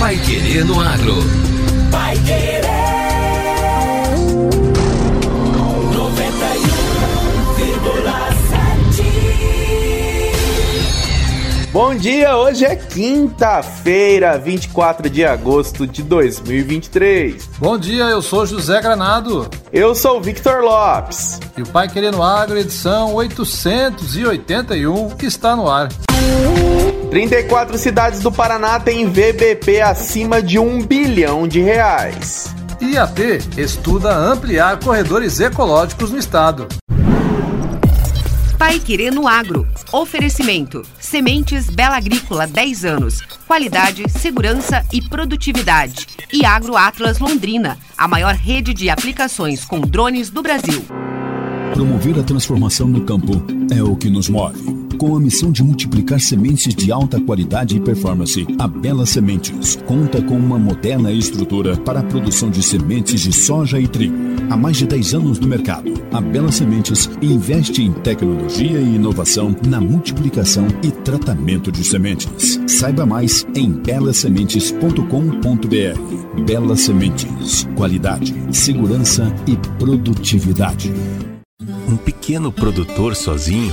Pai Querer no Agro. Pai Querer. 91,7. Bom dia, hoje é quinta-feira, 24 de agosto de 2023. Bom dia, eu sou José Granado. Eu sou o Victor Lopes. E o Pai Querendo Agro, edição 881, está no ar. 34 cidades do Paraná têm VBP acima de um bilhão de reais. IAP estuda ampliar corredores ecológicos no estado. Pai Querer no Agro. Oferecimento. Sementes Bela Agrícola 10 anos. Qualidade, segurança e produtividade. E Agro Atlas Londrina, a maior rede de aplicações com drones do Brasil. Promover a transformação no campo é o que nos move com a missão de multiplicar sementes de alta qualidade e performance, a Bela Sementes conta com uma moderna estrutura para a produção de sementes de soja e trigo. Há mais de 10 anos no mercado, a Bela Sementes investe em tecnologia e inovação na multiplicação e tratamento de sementes. Saiba mais em belasementes.com.br. Bela Sementes, qualidade, segurança e produtividade. Um pequeno produtor sozinho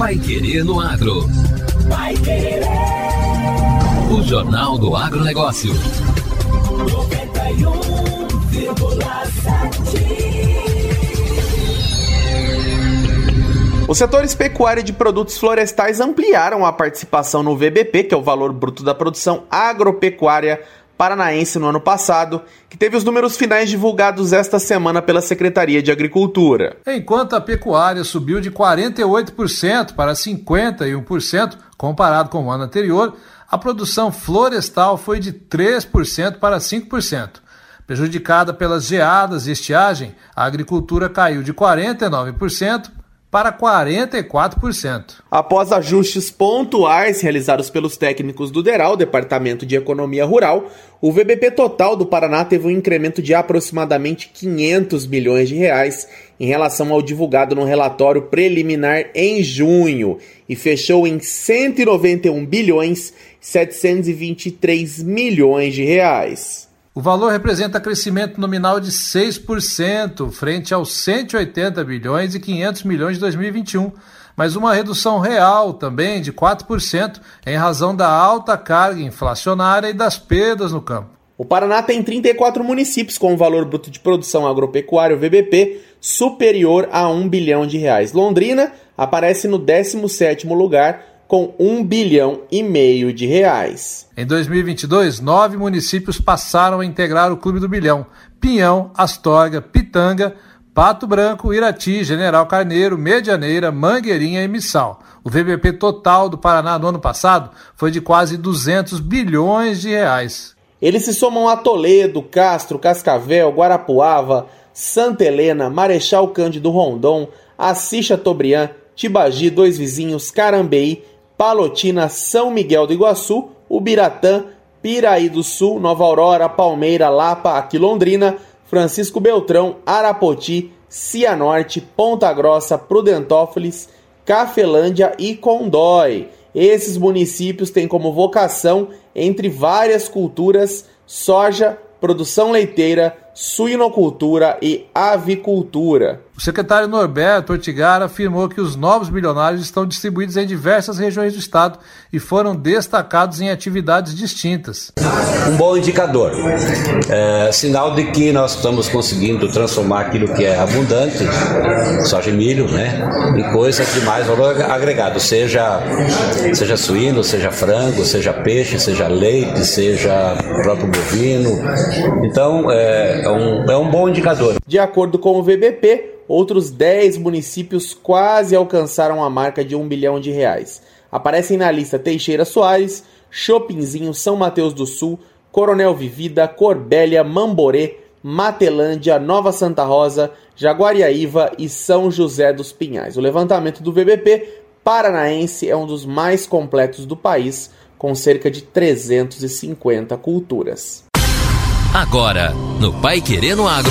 Pai Querer no Agro. Pai Querer. O Jornal do Agronegócio. 91,7. Os setores pecuária e de produtos florestais ampliaram a participação no VBP, que é o valor bruto da produção agropecuária paranaense no ano passado, que teve os números finais divulgados esta semana pela Secretaria de Agricultura. Enquanto a pecuária subiu de 48% para 51% comparado com o ano anterior, a produção florestal foi de 3% para 5%. Prejudicada pelas geadas e estiagem, a agricultura caiu de 49% para 44%. Após ajustes pontuais realizados pelos técnicos do DERAL, Departamento de Economia Rural, o VBP total do Paraná teve um incremento de aproximadamente 500 milhões de reais em relação ao divulgado no relatório preliminar em junho e fechou em 191 bilhões 723 milhões de reais. O valor representa crescimento nominal de 6% frente aos 180 bilhões e 500 milhões de 2021, mas uma redução real também de 4% em razão da alta carga inflacionária e das perdas no campo. O Paraná tem 34 municípios com um valor bruto de produção agropecuária, VBP, superior a 1 bilhão de reais. Londrina aparece no 17º lugar com um bilhão e meio de reais. Em 2022, nove municípios passaram a integrar o Clube do Bilhão: Pinhão, Astorga, Pitanga, Pato Branco, Irati, General Carneiro, Medianeira, Mangueirinha e Missal. O VBP total do Paraná no ano passado foi de quase 200 bilhões de reais. Eles se somam a Toledo, Castro, Cascavel, Guarapuava, Santa Helena, Marechal Cândido Rondon, Assis Chateaubriand, Tibagi, Dois Vizinhos, Carambeí, Palotina, São Miguel do Iguaçu, Ubiratã, Piraí do Sul, Nova Aurora, Palmeira, Lapa, aqui Londrina, Francisco Beltrão, Arapoti, Cianorte, Ponta Grossa, Prudentópolis, Cafelândia e Condói. Esses municípios têm como vocação, entre várias culturas, soja, produção leiteira, suinocultura e avicultura. O secretário Norberto Ortigara afirmou que os novos milionários estão distribuídos em diversas regiões do estado e foram destacados em atividades distintas. Um bom indicador, é, sinal de que nós estamos conseguindo transformar aquilo que é abundante, soja e milho, né, em coisas de mais valor agregado, seja, seja suíno, seja frango, seja peixe, seja leite, seja próprio bovino. Então, é, é um, é um bom indicador. De acordo com o VBP, outros 10 municípios quase alcançaram a marca de um bilhão de reais. Aparecem na lista Teixeira Soares, Chopinzinho, São Mateus do Sul, Coronel Vivida, Corbélia, Mamborê, Matelândia, Nova Santa Rosa, Jaguariaíva e São José dos Pinhais. O levantamento do VBP paranaense é um dos mais completos do país, com cerca de 350 culturas. Agora, no Pai Querendo Agro.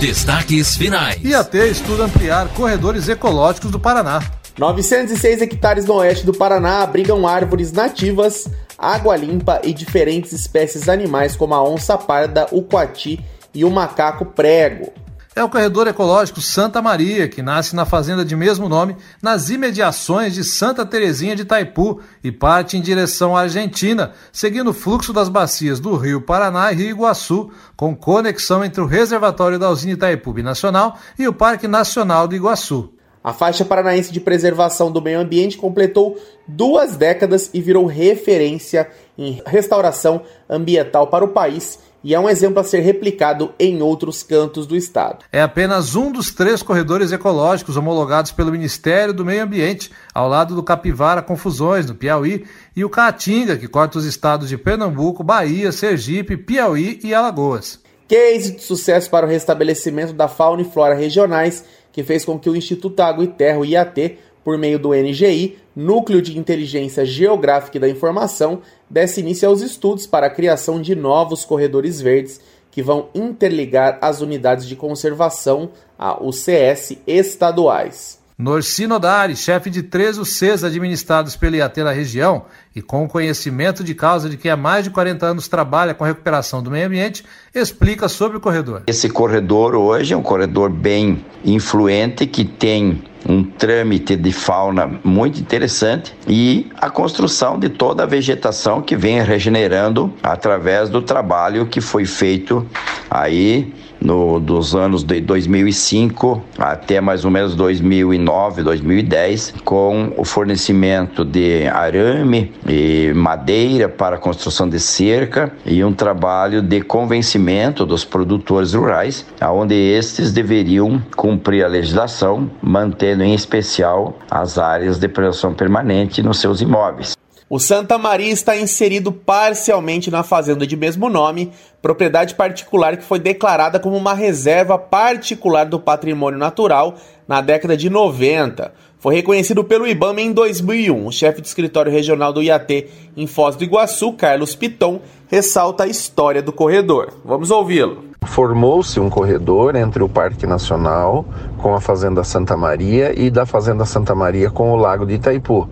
Destaques finais. IAT estuda ampliar corredores ecológicos do Paraná. 906 hectares no oeste do Paraná abrigam árvores nativas, água limpa e diferentes espécies animais como a onça parda, o coati e o macaco prego é o corredor ecológico Santa Maria, que nasce na fazenda de mesmo nome, nas imediações de Santa Terezinha de Itaipu e parte em direção à Argentina, seguindo o fluxo das bacias do Rio Paraná e Rio Iguaçu, com conexão entre o reservatório da usina Itaipu Nacional e o Parque Nacional do Iguaçu. A faixa paranaense de preservação do meio ambiente completou duas décadas e virou referência em restauração ambiental para o país e é um exemplo a ser replicado em outros cantos do estado. É apenas um dos três corredores ecológicos homologados pelo Ministério do Meio Ambiente, ao lado do Capivara Confusões, no Piauí, e o Caatinga, que corta os estados de Pernambuco, Bahia, Sergipe, Piauí e Alagoas. Case de sucesso para o restabelecimento da fauna e flora regionais, que fez com que o Instituto Água e Terra, o IAT, por meio do NGI, Núcleo de Inteligência Geográfica da Informação, desse início aos estudos para a criação de novos corredores verdes que vão interligar as unidades de conservação, a UCS, estaduais. Norcino Dari, chefe de três UCs administrados pela IAT na região e com conhecimento de causa de que há mais de 40 anos trabalha com a recuperação do meio ambiente, explica sobre o corredor. Esse corredor hoje é um corredor bem influente que tem um trâmite de fauna muito interessante e a construção de toda a vegetação que vem regenerando através do trabalho que foi feito aí no, dos anos de 2005 até mais ou menos 2009, 2010, com o fornecimento de arame e madeira para a construção de cerca e um trabalho de convencimento dos produtores rurais, aonde estes deveriam cumprir a legislação, mantendo em especial as áreas de predação permanente nos seus imóveis. O Santa Maria está inserido parcialmente na fazenda de mesmo nome, propriedade particular que foi declarada como uma reserva particular do patrimônio natural na década de 90. Foi reconhecido pelo IBAMA em 2001. O chefe do escritório regional do IAT em Foz do Iguaçu, Carlos Piton, ressalta a história do corredor. Vamos ouvi-lo. Formou-se um corredor entre o Parque Nacional com a Fazenda Santa Maria e da Fazenda Santa Maria com o Lago de Itaipu.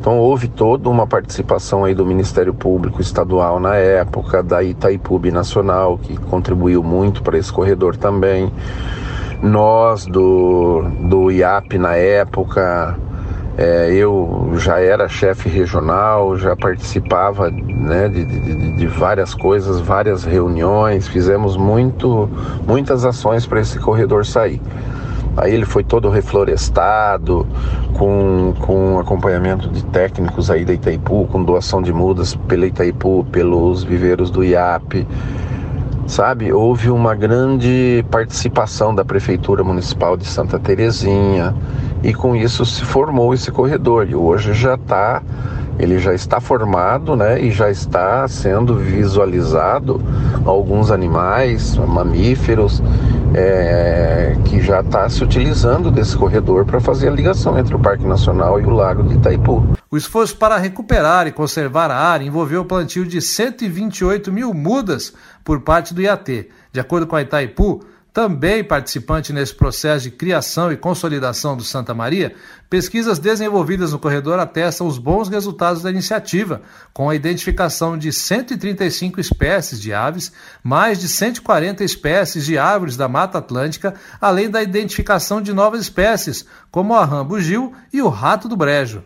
Então houve toda uma participação aí do Ministério Público Estadual na época, da Itaipu Nacional, que contribuiu muito para esse corredor também. Nós do, do IAP na época, é, eu já era chefe regional, já participava né, de, de, de, várias coisas, várias reuniões, fizemos muito, muitas ações para esse corredor sair. Aí ele foi todo reflorestado, com, com acompanhamento de técnicos aí da Itaipu, com doação de mudas pela Itaipu, pelos viveiros do IAP. Sabe, houve uma grande participação da Prefeitura Municipal de Santa Terezinha e com isso se formou esse corredor e hoje já está ele já está formado, né, e já está sendo visualizado alguns animais, mamíferos, é, que já está se utilizando desse corredor para fazer a ligação entre o Parque Nacional e o Lago de Itaipu. O esforço para recuperar e conservar a área envolveu o plantio de 128 mil mudas por parte do IAT. De acordo com a Itaipu, também participante nesse processo de criação e consolidação do Santa Maria, pesquisas desenvolvidas no corredor atestam os bons resultados da iniciativa, com a identificação de 135 espécies de aves, mais de 140 espécies de árvores da Mata Atlântica, além da identificação de novas espécies, como a rã bugio e o rato do brejo.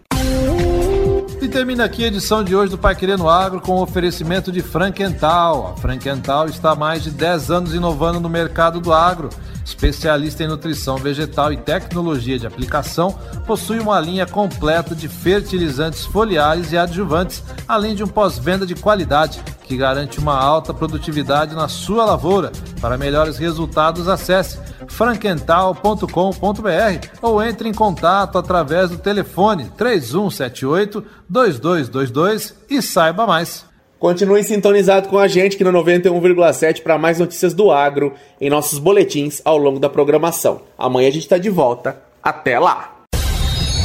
E termina aqui a edição de hoje do Pai Querendo Agro com o oferecimento de Frankenthal. A Frankenthal está há mais de 10 anos inovando no mercado do agro. Especialista em nutrição vegetal e tecnologia de aplicação, possui uma linha completa de fertilizantes foliares e adjuvantes, além de um pós-venda de qualidade que garante uma alta produtividade na sua lavoura. Para melhores resultados, acesse frankental.com.br ou entre em contato através do telefone 3178 2222 e saiba mais. Continue sintonizado com a gente aqui no 91,7 para mais notícias do agro em nossos boletins ao longo da programação. Amanhã a gente está de volta. Até lá!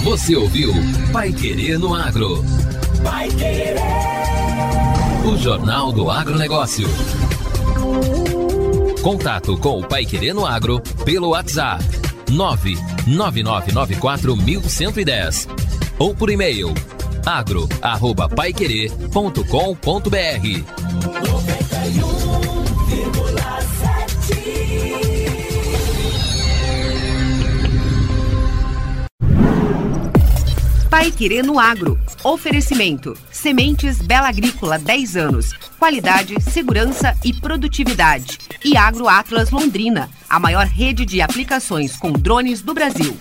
Você ouviu Pai Querer no Agro. Pai Querer. O Jornal do Agronegócio. Contato com o Pai Querer no Agro pelo WhatsApp 999941110 ou por e-mail agro@paiquerer.com.br. Pai Querer no Agro. Oferecimento. Sementes Bela Agrícola 10 anos. Qualidade, segurança e produtividade. E Agro Atlas Londrina, a maior rede de aplicações com drones do Brasil.